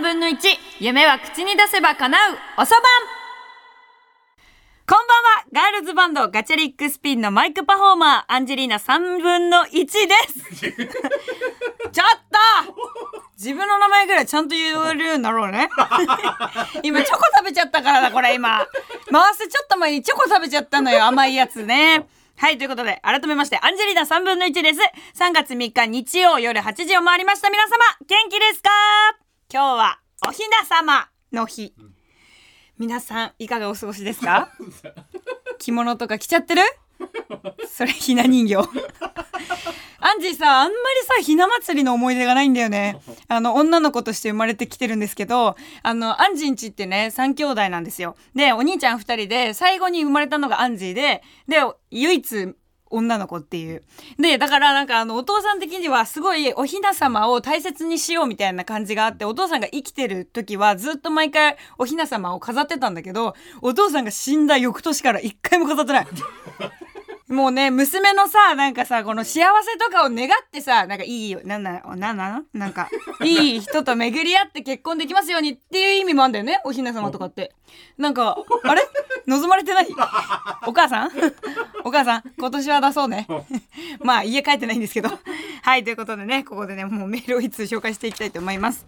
3分の1夢は口に出せば叶う。おそばんこんばんは。ガールズバンドガチャリックスピンのマイクパフォーマーアンジェリーナ3分の1です。ちょっと！自分の名前ぐらいちゃんと言えるようになろうね。今チョコ食べちゃったからだこれ今。回すちょっと前にチョコ食べちゃったのよ甘いやつね。はい、ということで、改めまして、アンジェリーナ3分の1です。3月3日日曜夜8時を回りました。皆様、元気ですか？今日は、おひな様の日。皆さん、いかがお過ごしですか？着物とか着ちゃってる？それ、ひな人形。アンジーさ、あんまりさ、ひな祭りの思い出がないんだよね。あの、女の子として生まれてきてるんですけど、あの、アンジーんちってね、3兄弟なんですよ。で、お兄ちゃん2人で、最後に生まれたのがアンジーで、で、唯一、女の子っていう。で、だからなんかあの、お父さん的にはすごいおひな様を大切にしようみたいな感じがあって、お父さんが生きてる時はずっと毎回おひな様を飾ってたんだけど、お父さんが死んだ翌年から一回も飾ってない。もうね、娘のさ、なんかさ、この幸せとかを願ってさ、なんかいいよ、なんなの、なんなの？なんか、いい人と巡り合って結婚できますようにっていう意味もあんだよね、おひな様とかって。なんか、あれ？望まれてない？お母さん？お母さん、今年は出そうね。まあ、家帰ってないんですけど。はい、ということでね、ここでね、もうメールをいつ紹介していきたいと思います。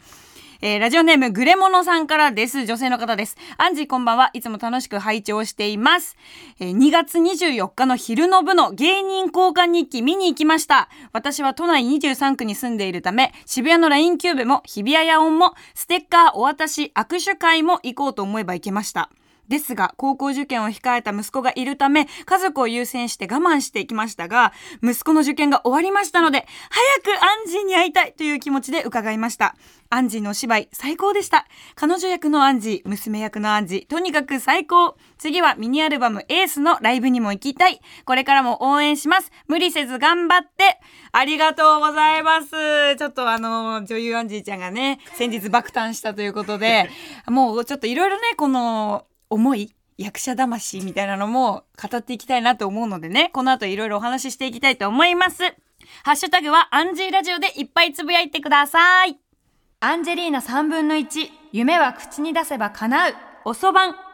えー、ラジオネームグレモノさんからです。女性の方です。アンジーこんばんは。いつも楽しく拝聴しています。えー、2月24日の昼の部の芸人交換日記見に行きました。私は都内23区に住んでいるため、渋谷の LINE キューブも日比谷野音もステッカーお渡し握手会も行こうと思えば行けました。ですが、高校受験を控えた息子がいるため、家族を優先して我慢していきましたが、息子の受験が終わりましたので、早くアンジーに会いたいという気持ちで伺いました。アンジーのお芝居、最高でした。彼女役のアンジー、娘役のアンジー、とにかく最高。次はミニアルバムエースのライブにも行きたい。これからも応援します。無理せず頑張って。ありがとうございます。ちょっとあの、女優アンジーちゃんがね、先日爆誕したということで、もうちょっといろいろね、この、思い役者魂みたいなのも語っていきたいなと思うのでね、この後いろいろお話ししていきたいと思います。ハッシュタグはアンジーラジオでいっぱいつぶやいてください。アンジェリーナ3分の1、夢は口に出せば叶う、おそばん。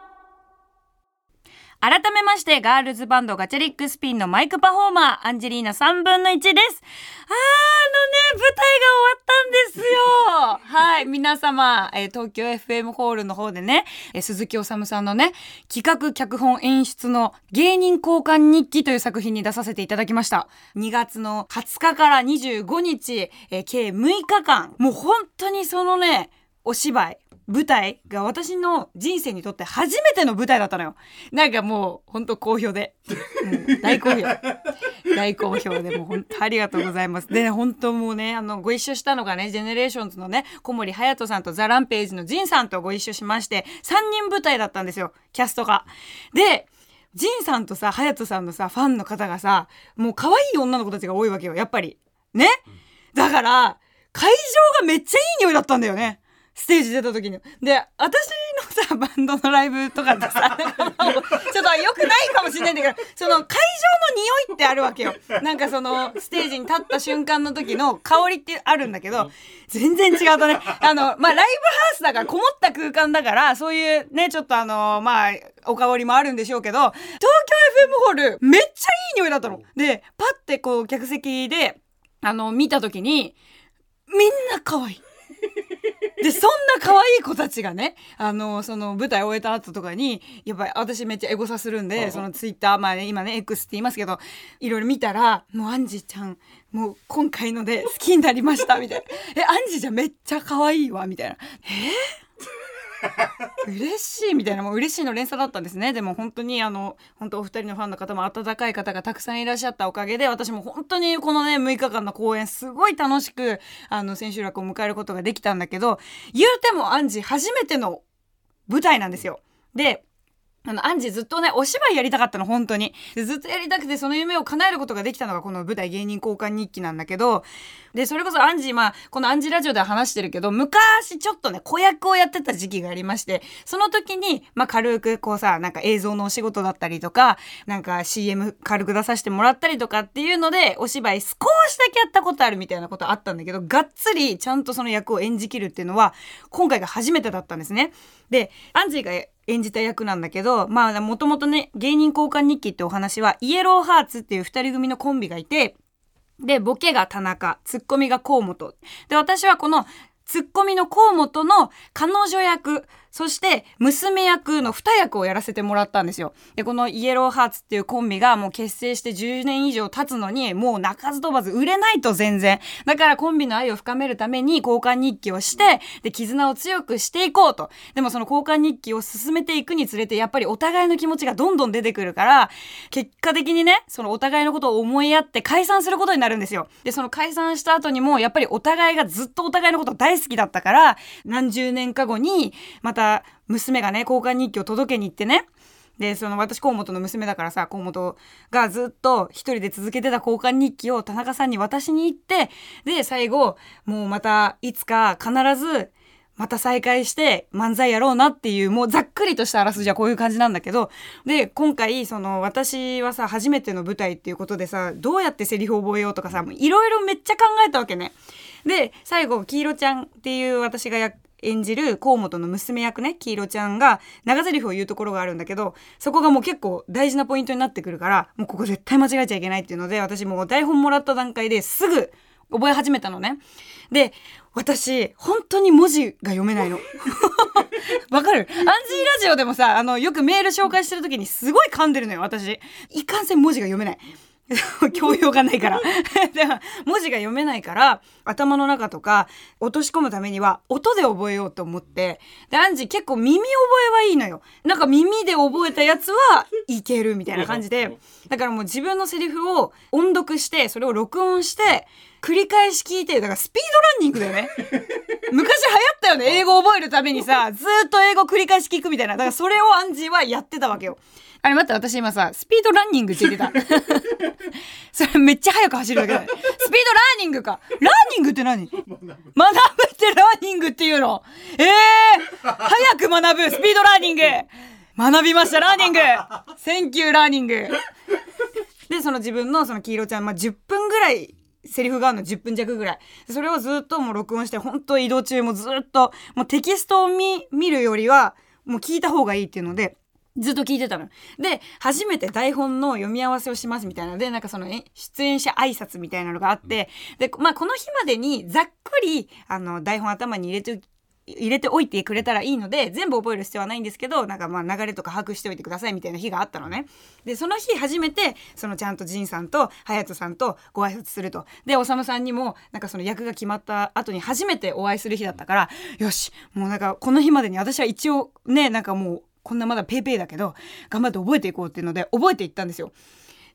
改めまして、ガールズバンドガチャリックスピンのマイクパフォーマー、アンジェリーナ3分の1です。あー、あのね、舞台が終わったんですよ。はい、皆様、えー、東京 FM ホールの方でね、えー、鈴木おさむさんのね、企画脚本演出の芸人交換日記という作品に出させていただきました。2月の20日から25日、えー、計6日間、もう本当にそのね、お芝居、舞台が私の人生にとって初めての舞台だったのよ。なんかもう、ほんと好評で。大好評。大好評で、もう本当ありがとうございます。で、ね、本当もうね、あの、ご一緒したのがね、 GENERATIONS のね、小森隼さんと THE RAMPAGE の陣さんとご一緒しまして、3人舞台だったんですよ、キャストが。で、ジンさんとさ、隼人さんのさ、ファンの方がさ、もう可愛い女の子たちが多いわけよ、やっぱり。ねだから、会場がめっちゃいい匂いだったんだよね。ステージ出た時に。で、私のさ、バンドのライブとかってさ、ちょっと良くないかもしれないんだけど、その会場の匂いってあるわけよ。なんかその、ステージに立った瞬間の時の香りってあるんだけど、全然違うとね、あの、まあ、ライブハウスだから、こもった空間だから、そういうね、ちょっとあの、まあ、お香りもあるんでしょうけど、東京 FM ホール、めっちゃいい匂いだったの。で、パッてこう、客席で、あの、見た時に、みんな可愛い。で、そんな可愛い子たちがね、あの、その舞台終えた後とかに、やっぱり私めっちゃエゴサするんで、そのツイッター、まあ、ね、今ね、X って言いますけど、いろいろ見たら、もうアンジーちゃん、もう今回ので好きになりました、みたいな。え、アンジーちゃんめっちゃ可愛いわ、みたいな。え？ー嬉しいみたいなもう嬉しいの連鎖だったんですね。でも本当にあの本当お二人のファンの方も温かい方がたくさんいらっしゃったおかげで私も本当にこのね6日間の公演すごい楽しくあの千秋楽を迎えることができたんだけど言うてもアンジ初めての舞台なんですよ。であの、アンジーずっとね、お芝居やりたかったの、本当に。ずっとやりたくて、その夢を叶えることができたのが、この舞台芸人交換日記なんだけど、で、それこそアンジー、まあ、このアンジーラジオでは話してるけど、昔ちょっとね、子役をやってた時期がありまして、その時に、まあ、軽くこうさ、なんか映像のお仕事だったりとか、なんか CM 軽く出させてもらったりとかっていうので、お芝居少しだけやったことあるみたいなことあったんだけど、がっつりちゃんとその役を演じきるっていうのは、今回が初めてだったんですね。で、アンジーが演じた役なんだけど、まあ、もともとね、芸人交換日記ってお話は、イエローハーツっていう2人組のコンビがいて、で、ボケが田中、ツッコミが河本。で、私はこのツッコミの河本の彼女役、そして娘役の二役をやらせてもらったんですよ。で、このイエローハーツっていうコンビがもう結成して10年以上経つのに、もう鳴かず飛ばず売れないと全然。だからコンビの愛を深めるために交換日記をして、で、絆を強くしていこうと。でもその交換日記を進めていくにつれて、やっぱりお互いの気持ちがどんどん出てくるから、結果的にね、そのお互いのことを思いやって解散することになるんですよ。で、その解散した後にも、やっぱりお互いがずっとお互いのこと大好きだったから、何十年か後に、またた娘がね、交換日記を届けに行ってね、で、その私河本の娘だからさ、河本がずっと一人で続けてた交換日記を田中さんに渡しに行って、で、最後、もうまたいつか必ずまた再会して漫才やろうなっていう、もうざっくりとしたあらすじはこういう感じなんだけど、で、今回、その私はさ、初めての舞台っていうことでさ、どうやってセリフを覚えようとかさ、いろいろめっちゃ考えたわけね。で、最後、黄色ちゃんっていう私が演じる河本の娘役ね、黄色ちゃんが長台詞を言うところがあるんだけど、そこがもう結構大事なポイントになってくるから、もうここ絶対間違えちゃいけないっていうので、私もう台本もらった段階ですぐ覚え始めたのね。で、私、本当に文字が読めないの。わかる？アンジーラジオでもさ、あの、よくメール紹介してる時にすごい噛んでるのよ、私。いかんせん文字が読めない。教養がないから。で文字が読めないから、頭の中とか落とし込むためには音で覚えようと思って、で、アンジ結構耳覚えはいいのよ。なんか耳で覚えたやつは いけるみたいな感じで。だからもう自分のセリフを音読して、それを録音して、繰り返し聞いてだからスピードランニングだよね。昔流行ったよね、英語覚えるためにさ、ずっと英語繰り返し聞くみたいな。だからそれをアンジーはやってたわけよ。あれ待って、私今さ、スピードランニングって言ってた。それめっちゃ速く走るだけだ、ね。スピードラーニングか。ラーニングって何？学ぶってラーニングっていうのええー、早く学ぶスピードラーニング学びました、ラーニング thank you ラーニングで、その自分のその黄色ちゃん、まあ、10分ぐらいセリフがあるの10分弱ぐらい。それをずっともう録音して、本当移動中もずっと、もうテキストを見、見るよりは、もう聞いた方がいいっていうので、ずっと聞いてたの。で、初めて台本の読み合わせをしますみたいなので、なんかその出演者挨拶みたいなのがあって、で、まあこの日までにざっくり、あの、台本頭に入れて入れておいてくれたらいいので全部覚える必要はないんですけどなんかまあ流れとか把握しておいてくださいみたいな日があったのねでその日初めてそのちゃんと仁さんと隼人さんとご挨拶するとで修さんにもなんかその役が決まった後に初めてお会いする日だったからよしもうなんかこの日までに私は一応ねなんかもうこんなまだペイペイだけど、頑張って覚えていこうっていうので、覚えていったんですよ。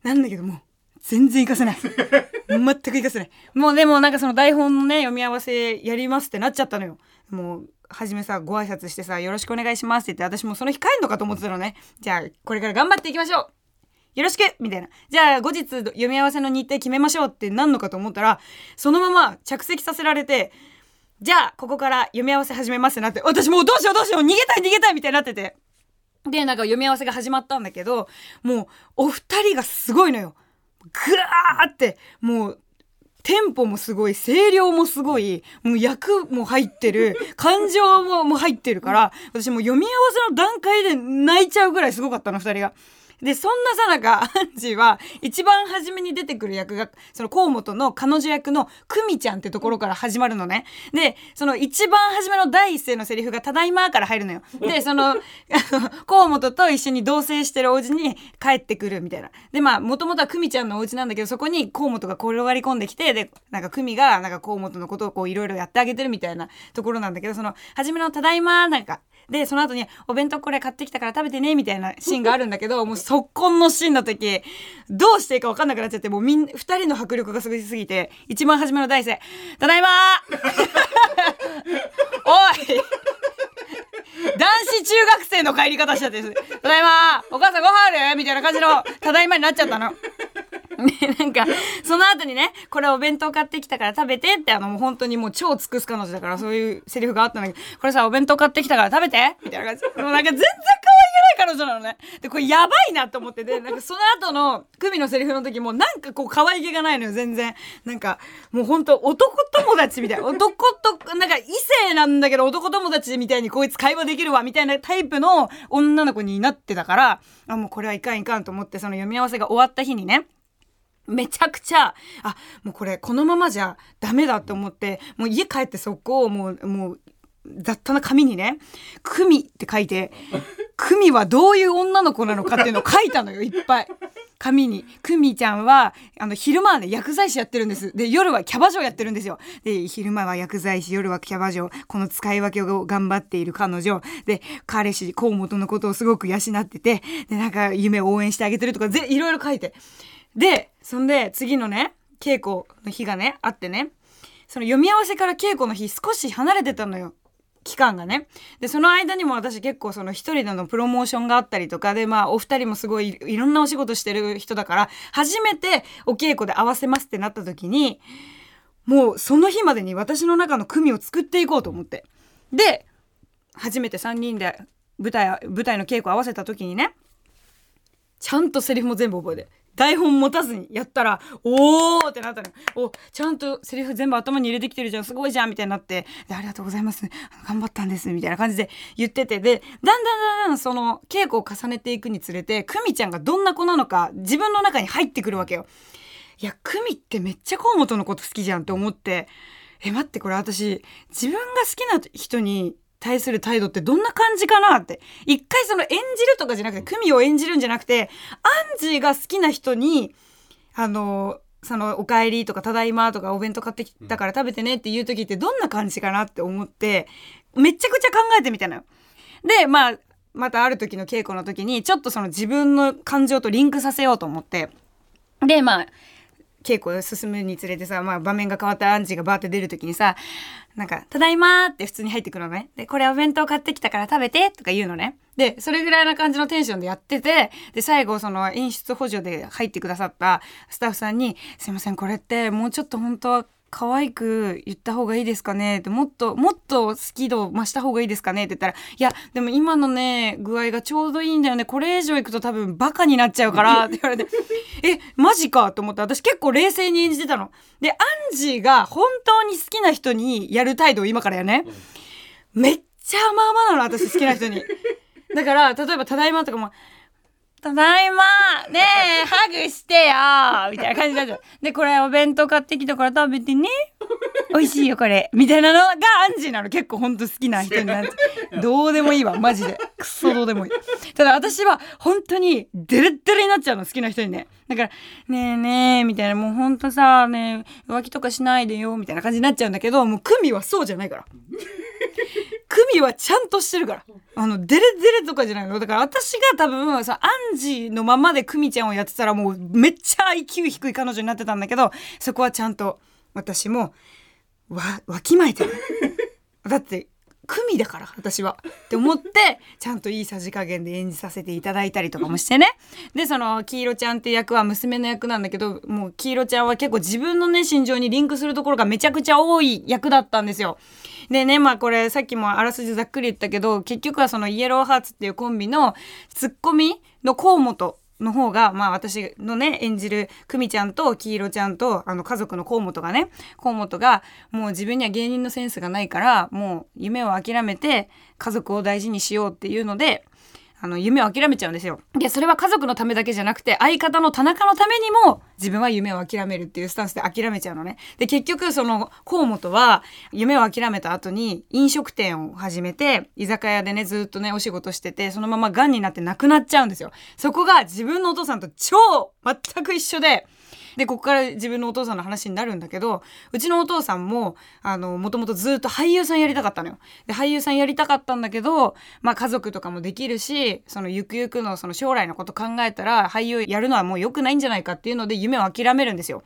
なんだけども、全然活かせない。全く活かせない。もうでもなんかその台本のね、読み合わせやりますってなっちゃったのよ。もう、はじめさ、ご挨拶してさ、よろしくお願いしますって言って、私もその日帰んのかと思ってたのね。じゃあ、これから頑張っていきましょうよろしくみたいな。じゃあ、後日読み合わせの日程決めましょうってなんのかと思ったら、そのまま着席させられて、じゃあ、ここから読み合わせ始めますってなって、私もうどうしようどうしよう逃げたい逃げたいみたいになってて。で、なんか読み合わせが始まったんだけど、もう、お二人がすごいのよ。ぐわーって、もう、テンポもすごい、声量もすごい、もう役も入ってる、感情もも入ってるから、私もう読み合わせの段階で泣いちゃうぐらいすごかったの、二人が。で、そんなさなか、アンジーは、一番初めに出てくる役が、その河本の彼女役の久美ちゃんってところから始まるのね。で、その一番初めの第一声のセリフが、ただいまから入るのよ。で、その、河本と一緒に同棲してるお家に帰ってくるみたいな。で、まあ、もともとは久美ちゃんのお家なんだけど、そこに河本が転がり込んできて、で、なんか久美が、なんか河本のことをこう、いろいろやってあげてるみたいなところなんだけど、その、初めのただいまなんか、で、その後に、お弁当これ買ってきたから食べてね、みたいなシーンがあるんだけど、もう速攻のシーンの時、どうしていいか分かんなくなっちゃって、もうみん、二人の迫力がすごすぎて、一番初めの大生、ただいま おい！男子中学生の帰り方しちゃってすただいまお母さんご飯ある？みたいな感じのただいまになっちゃったの。ね、なんか、その後にね、これお弁当買ってきたから食べてって、あの、もう本当にもう超尽くす彼女だから、そういうセリフがあったんだけど、これさ、お弁当買ってきたから食べて？みたいな感じ。もうなんか全然可ない彼女なのね。で、これやばいなと思ってで、なんかその後の、クミのセリフの時も、なんかこう可愛げがないのよ、全然。なんか、もう本当男友達みたいな。男と、なんか異性なんだけど、男友達みたいにこいつ会話できるわ、みたいなタイプの女の子になってたから、あ、もうこれはいかんいかんと思って、その読み合わせが終わった日にね、めちゃくちゃ、あ、もうこれこのままじゃダメだと思って、もう家帰って速攻、もう、もう、雑多な紙にね、クミって書いて、クミはどういう女の子なのかっていうのを書いたのよ、いっぱい。紙に。クミちゃんは、あの、昼間はね、薬剤師やってるんです。で、夜はキャバ嬢やってるんですよ。で、昼間は薬剤師、夜はキャバ嬢。この使い分けを頑張っている彼女。で、彼氏、河本のことをすごく養ってて、で、なんか夢を応援してあげてるとか、ぜ、いろいろ書いて。で、そんで次のね、稽古の日がね、あってね、その読み合わせから稽古の日少し離れてたのよ。期間がね。で、その間にも私結構その一人でのプロモーションがあったりとかで、まあお二人もすごいいろんなお仕事してる人だから、初めてお稽古で合わせますってなった時に、もうその日までに私の中の組を作っていこうと思って。で、初めて3人で舞台、舞台の稽古合わせた時にね、ちゃんとセリフも全部覚えて。台本持たずにやったら、おーってなったの。お、ちゃんとセリフ全部頭に入れてきてるじゃん、すごいじゃんみたいになって、で、ありがとうございます。頑張ったんです、みたいな感じで言ってて、で、だんだんだんだんその稽古を重ねていくにつれて、久美ちゃんがどんな子なのか、自分の中に入ってくるわけよ。いや、久美ってめっちゃ河本のこと好きじゃんって思って、え、待って、これ私、自分が好きな人に対する態度ってどんな感じかなって。一回その演じるとかじゃなくて、組を演じるんじゃなくて、アンジーが好きな人に、あの、その、お帰りとか、ただいまとか、お弁当買ってきたから食べてねっていう時ってどんな感じかなって思って、めちゃくちゃ考えてみたのよ。で、まあ、またある時の稽古の時に、ちょっとその自分の感情とリンクさせようと思って、で、まあ、稽古進むにつれてさ、まあ、場面が変わったアンジーがバーって出る時にさ、なんか、ただいまーって普通に入ってくるのね。で、これお弁当買ってきたから食べてとか言うのね。で、それぐらいな感じのテンションでやってて、で、最後、その演出補助で入ってくださったスタッフさんに、すいません、これってもうちょっと本当は可愛く言った方がいいですかね？ってもっともっと好き度増した方がいいですかね？って言ったらいやでも今のね具合がちょうどいいんだよね。これ以上いくと多分バカになっちゃうから。って言われて えマジかと思って私結構冷静に演じてたの。でアンジーが本当に好きな人にやる態度を今からやね、めっちゃ甘々なの私好きな人に。だから例えば「ただいま」とかもただいまねえ、ハグしてよみたいな感じになっちゃう。で、これお弁当買ってきたから食べてね。美味しいよ、これ。みたいなのがアンジーなの。結構ほんと好きな人になっちゃう。どうでもいいわ、マジで。くそどうでもいい。ただ私は本当にデレッデレになっちゃうの、好きな人にね。だから、ねえねえ、みたいな、もうほんとさ、ね浮気とかしないでよ、みたいな感じになっちゃうんだけど、もうクミはそうじゃないから。クミはちゃんとしてるから。あの、デレデレとかじゃないの。だから私が多分、さ、アンジーのままでクミちゃんをやってたらもうめっちゃ IQ 低い彼女になってたんだけど、そこはちゃんと私も、わ、わきまえてる。だって、組だから私は。って思って ちゃんといいさじ加減で演じさせていただいたりとかもしてね。でその黄色ちゃんって役は娘の役なんだけどもう黄色ちゃんは結構自分のね心情にリンクするところがめちゃくちゃ多い役だったんですよ。でねまあこれさっきもあらすじざっくり言ったけど結局はそのイエローハーツっていうコンビのツッコミの河本の方が、まあ私のね、演じる久美ちゃんと黄色ちゃんと、あの家族の河本がね、河本が、もう自分には芸人のセンスがないから、もう夢を諦めて家族を大事にしようっていうので、あの、夢を諦めちゃうんですよ。で、それは家族のためだけじゃなくて、相方の田中のためにも、自分は夢を諦めるっていうスタンスで諦めちゃうのね。で、結局、その、河本は、夢を諦めた後に、飲食店を始めて、居酒屋でね、ずっとね、お仕事してて、そのまま癌になって亡くなっちゃうんですよ。そこが自分のお父さんと超、全く一緒で、で、ここから自分のお父さんの話になるんだけど、うちのお父さんも、あの、もともとずっと俳優さんやりたかったのよ。で、俳優さんやりたかったんだけど、まあ家族とかもできるし、そのゆくゆくのその将来のこと考えたら、俳優やるのはもう良くないんじゃないかっていうので夢を諦めるんですよ。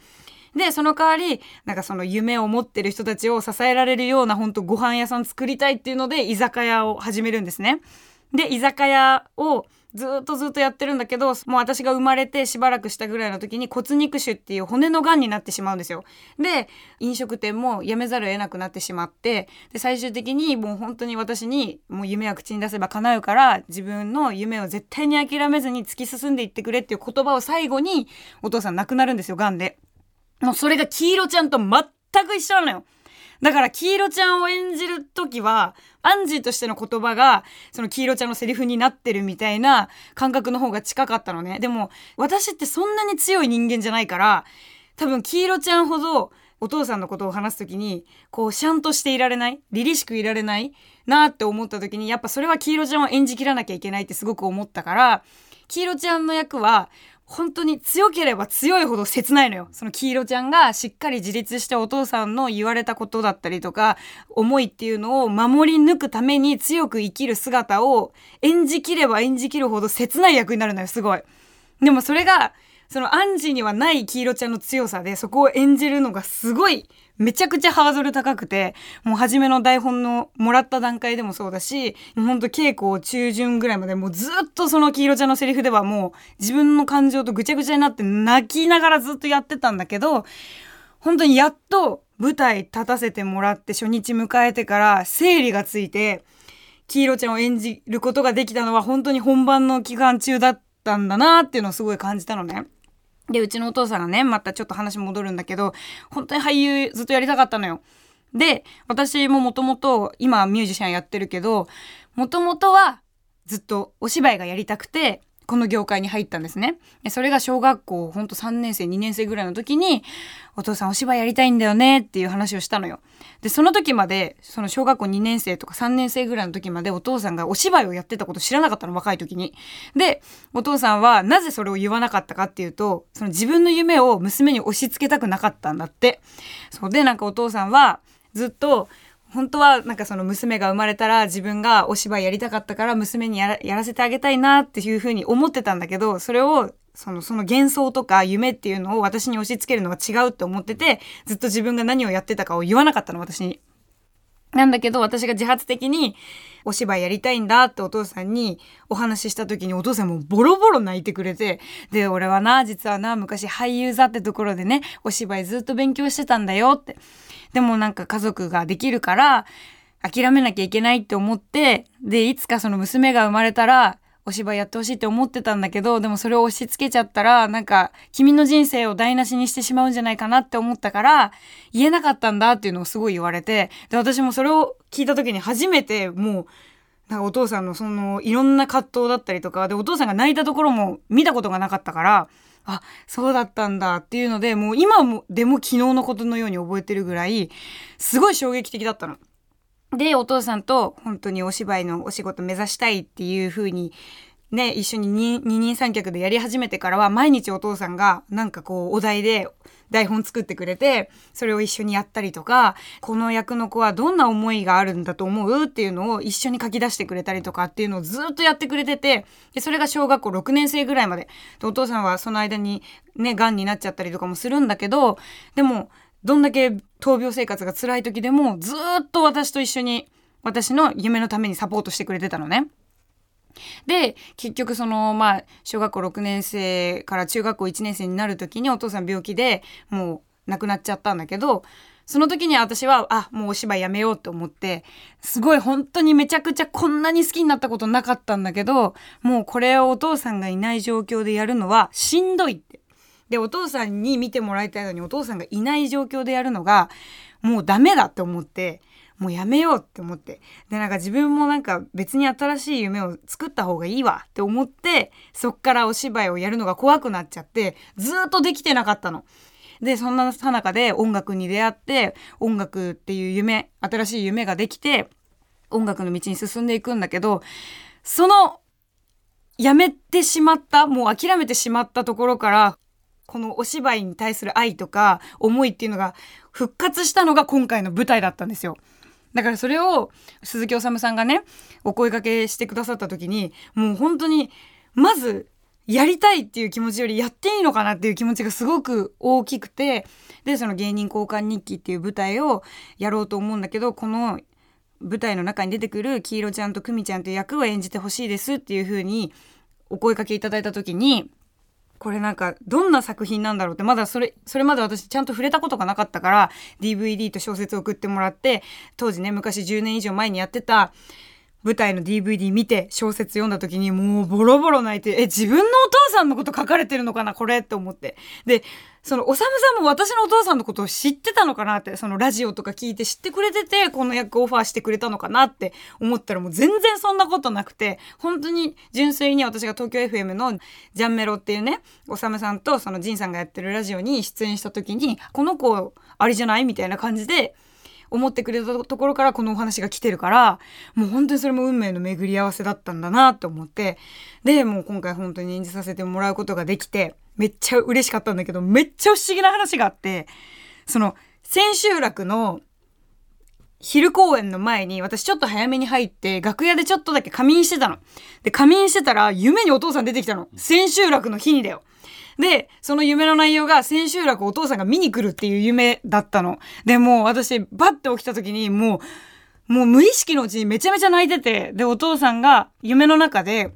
でその代わりなんかその夢を持ってる人たちを支えられるような本当ご飯屋さん作りたいっていうので居酒屋を始めるんですね。で居酒屋をずっとずっとやってるんだけどもう私が生まれてしばらくしたぐらいの時に骨肉腫っていう骨のがんになってしまうんですよ。で飲食店も辞めざるを得なくなってしまってで最終的にもう本当に私にもう夢は口に出せば叶うから自分の夢を絶対に諦めずに突き進んでいってくれっていう言葉を最後にお父さん亡くなるんですよがんで。もうそれが黄色ちゃんと全く一緒なのよ。だから黄色ちゃんを演じる時はアンジーとしての言葉がその黄色ちゃんのセリフになってるみたいな感覚の方が近かったのね。でも私ってそんなに強い人間じゃないから多分黄色ちゃんほどお父さんのことを話す時にこうシャンとしていられない凛々しくいられないなって思った時にやっぱそれは黄色ちゃんを演じきらなきゃいけないってすごく思ったから黄色ちゃんの役は本当に強ければ強いほど切ないのよ。その黄色ちゃんがしっかり自立してお父さんの言われたことだったりとか、思いっていうのを守り抜くために強く生きる姿を演じきれば演じきるほど切ない役になるのよ、すごい。でもそれが、そのアンジーにはない黄色ちゃんの強さで、そこを演じるのがすごいめちゃくちゃハードル高くて、もう初めの台本のもらった段階でもそうだし、ほんと稽古中旬ぐらいまでもうずっとその黄色ちゃんのセリフではもう自分の感情とぐちゃぐちゃになって泣きながらずっとやってたんだけど、本当にやっと舞台立たせてもらって初日迎えてから整理がついて、黄色ちゃんを演じることができたのは本当に本番の期間中だったんだなっていうのをすごい感じたのね。で、うちのお父さんがね、またちょっと話戻るんだけど、本当に俳優ずっとやりたかったのよ。で、私ももともと、今ミュージシャンやってるけど、もともとはずっとお芝居がやりたくて、この業界に入ったんですね。それが小学校ほんと3年生、2年生ぐらいの時に、お父さんお芝居やりたいんだよねっていう話をしたのよ。で、その時まで、その小学校2年生とか3年生ぐらいの時までお父さんがお芝居をやってたこと知らなかったの、若い時に。で、お父さんはなぜそれを言わなかったかっていうと、その自分の夢を娘に押し付けたくなかったんだって。そうで、なんかお父さんはずっと、本当はなんかその娘が生まれたら自分がお芝居やりたかったから娘にやらせてあげたいなっていうふうに思ってたんだけどそれをそのその幻想とか夢っていうのを私に押し付けるのが違うって思っててずっと自分が何をやってたかを言わなかったの私に。なんだけど私が自発的にお芝居やりたいんだってお父さんにお話しした時にお父さんもボロボロ泣いてくれてで俺はな実はな昔俳優座ってところでねお芝居ずっと勉強してたんだよってでもなんか家族ができるから諦めなきゃいけないって思ってでいつかその娘が生まれたらお芝居やってほしいって思ってたんだけどでもそれを押し付けちゃったらなんか君の人生を台無しにしてしまうんじゃないかなって思ったから言えなかったんだっていうのをすごい言われてで私もそれを聞いた時に初めてもうなんかお父さんのそのいろんな葛藤だったりとかでお父さんが泣いたところも見たことがなかったからあそうだったんだっていうのでもう今もでも昨日のことのように覚えてるぐらいすごい衝撃的だったの。でお父さんと本当にお芝居のお仕事目指したいっていう風にね一緒に二人三脚でやり始めてからは毎日お父さんがなんかこうお題で台本作ってくれてそれを一緒にやったりとかこの役の子はどんな思いがあるんだと思うっていうのを一緒に書き出してくれたりとかっていうのをずっとやってくれててでそれが小学校6年生ぐらいまででお父さんはその間にねがんになっちゃったりとかもするんだけどでもどんだけ闘病生活が辛い時でもずっと私と一緒に私の夢のためにサポートしてくれてたのね。で結局そのまあ小学校6年生から中学校1年生になる時にお父さん病気でもう亡くなっちゃったんだけどその時に私はあもうお芝居やめようって思ってすごい本当にめちゃくちゃこんなに好きになったことなかったんだけどもうこれをお父さんがいない状況でやるのはしんどいって。でお父さんに見てもらいたいのにお父さんがいない状況でやるのがもうダメだって思ってもうやめようって思って。で、なんか自分もなんか別に新しい夢を作った方がいいわって思って、そっからお芝居をやるのが怖くなっちゃって、ずっとできてなかったの。で、そんなさなかで音楽に出会って、音楽っていう夢、新しい夢ができて、音楽の道に進んでいくんだけど、その、やめてしまった、もう諦めてしまったところから、このお芝居に対する愛とか思いっていうのが復活したのが今回の舞台だったんですよ。だからそれを鈴木おさむさんがねお声かけしてくださった時にもう本当にまずやりたいっていう気持ちよりやっていいのかなっていう気持ちがすごく大きくてでその芸人交換日記っていう舞台をやろうと思うんだけどこの舞台の中に出てくる黄色ちゃんと久美ちゃんという役を演じてほしいですっていう風にお声かけいただいた時にこれなんかどんな作品なんだろうってまだそれそれまで私ちゃんと触れたことがなかったから DVD と小説を送ってもらって当時ね昔10年以上前にやってた舞台の DVD 見て小説読んだ時にもうボロボロ泣いてえ自分のお父さんのこと書かれてるのかなこれって思って。でそのおさむさんも私のお父さんのことを知ってたのかなってそのラジオとか聞いて知ってくれててこの役オファーしてくれたのかなって思ったらもう全然そんなことなくて本当に純粋に私が東京 FM のジャンメロっていうねおさむさんとそのジンさんがやってるラジオに出演した時にこの子あれじゃないみたいな感じで思ってくれたところからこのお話が来てるからもう本当にそれも運命の巡り合わせだったんだなと思ってでもう今回本当に演じさせてもらうことができてめっちゃ嬉しかったんだけどめっちゃ不思議な話があってその千秋楽の昼公演の前に私ちょっと早めに入って楽屋でちょっとだけ仮眠してたの。で仮眠してたら夢にお父さん出てきたの。千秋楽の日にだよ。で、その夢の内容が千秋楽お父さんが見に来るっていう夢だったの。で、もう私バッて起きた時にもう、もう無意識のうちにめちゃめちゃ泣いてて、で、お父さんが夢の中で、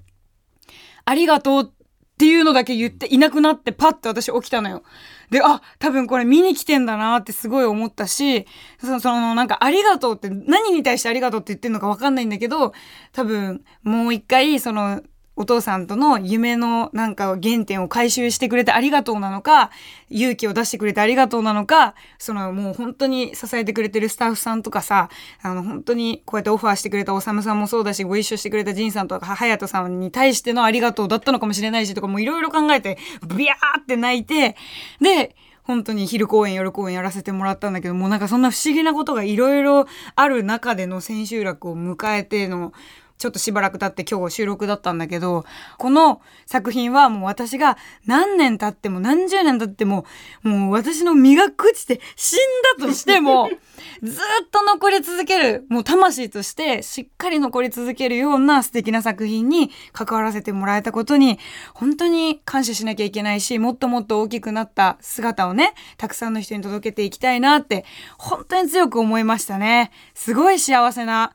ありがとうっていうのだけ言っていなくなってパッて私起きたのよ。で、あ、多分これ見に来てんだなってすごい思ったし、その、そのなんかありがとうって何に対してありがとうって言ってんのかわかんないんだけど、多分もう一回そのお父さんとの夢のなんか原点を回収してくれてありがとうなのか、勇気を出してくれてありがとうなのか、そのもう本当に支えてくれてるスタッフさんとかさ、あの本当にこうやってオファーしてくれたおさむさんもそうだし、ご一緒してくれたジンさんとか隼人さんに対してのありがとうだったのかもしれないしとかもういろいろ考えて、ビヤーって泣いて、で、本当に昼公演夜公演やらせてもらったんだけどもうなんかそんな不思議なことがいろいろある中での千秋楽を迎えてのちょっとしばらく経って今日収録だったんだけど、この作品はもう私が何年経っても何十年経っても、もう私の身が朽ちて死んだとしても、ずっと残り続ける、もう魂としてしっかり残り続けるような素敵な作品に関わらせてもらえたことに、本当に感謝しなきゃいけないし、もっともっと大きくなった姿をね、たくさんの人に届けていきたいなって、本当に強く思いましたね。すごい幸せな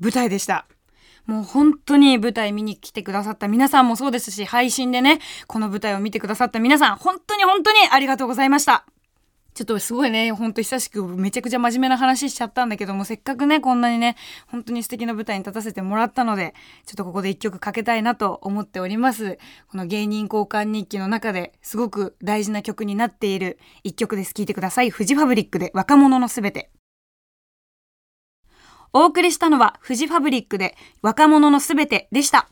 舞台でした。もう本当に舞台見に来てくださった皆さんもそうですし、配信でね、この舞台を見てくださった皆さん、本当に本当にありがとうございました。ちょっとすごいね、ほんと久しくめちゃくちゃ真面目な話しちゃったんだけども、せっかくね、こんなにね、本当に素敵な舞台に立たせてもらったので、ちょっとここで一曲かけたいなと思っております。この芸人交換日記の中ですごく大事な曲になっている一曲です。聴いてください。フジファブリックで若者のすべて。お送りしたのはフジファブリックで若者のすべてでした。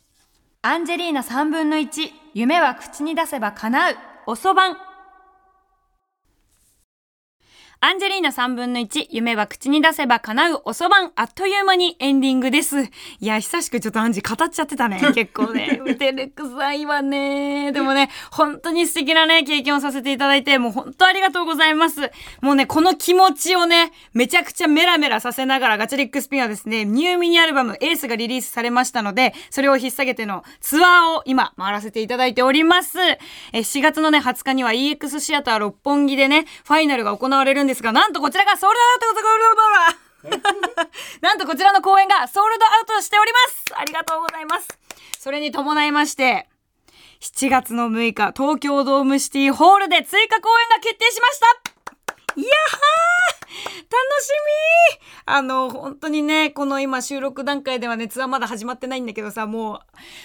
アンジェリーナ3分の1、夢は口に出せば叶う、おそばん。アンジェリーナ3分の1、夢は口に出せば叶うおそばん、あっという間にエンディングです。いや、久しくちょっとアンジ語っちゃってたね。結構ね。照れくさいわね。でもね、本当に素敵なね、経験をさせていただいて、もう本当ありがとうございます。もうね、この気持ちをね、めちゃくちゃメラメラさせながら、ガチャリックスピンはですね、ニューミニアルバムエースがリリースされましたので、それを引っ提げてのツアーを今回らせていただいております。え、4月のね、20日には EX シアター六本木でね、ファイナルが行われるんですですが、なんとこちらがソールドアウト なんとこちらの公演がソールドアウトしております。ありがとうございます。それに伴いまして、7月の6日、東京ドームシティホールで追加公演が決定しました。いやー楽しみ。あの、本当にね、この今収録段階ではね、ツアーまだ始まってないんだけどさ、もう、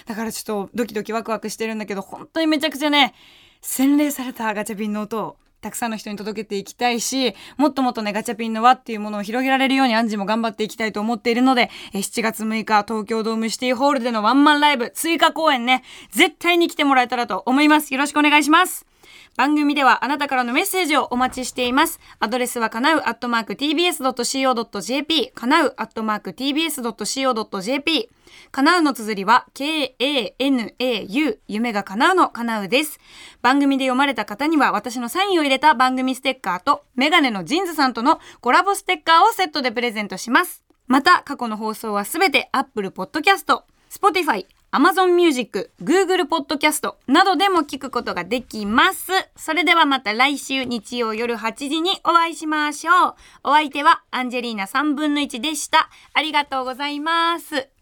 だからちょっとドキドキワクワクしてるんだけど、本当にめちゃくちゃね、洗練されたガチャピンの音をたくさんの人に届けていきたいし、もっともっとね、ガチャピンの輪っていうものを広げられるようにアンジも頑張っていきたいと思っているので、7月6日、東京ドームシティホールでのワンマンライブ、追加公演ね、絶対に来てもらえたらと思います。よろしくお願いします。番組ではあなたからのメッセージをお待ちしています。アドレスはかなうアットマーク tbs.co.jp かなうアットマーク tbs.co.jp かなうの綴りは k-a-n-a-u 夢が叶うのかなうです。番組で読まれた方には私のサインを入れた番組ステッカーとメガネのジンズさんとのコラボステッカーをセットでプレゼントします。また過去の放送はすべて Apple Podcast、Spotify、Amazon Music、Google Podcast などでも聞くことができます。それではまた来週日曜夜8時にお会いしましょう。お相手はアンジェリーナ3分の1でした。ありがとうございます。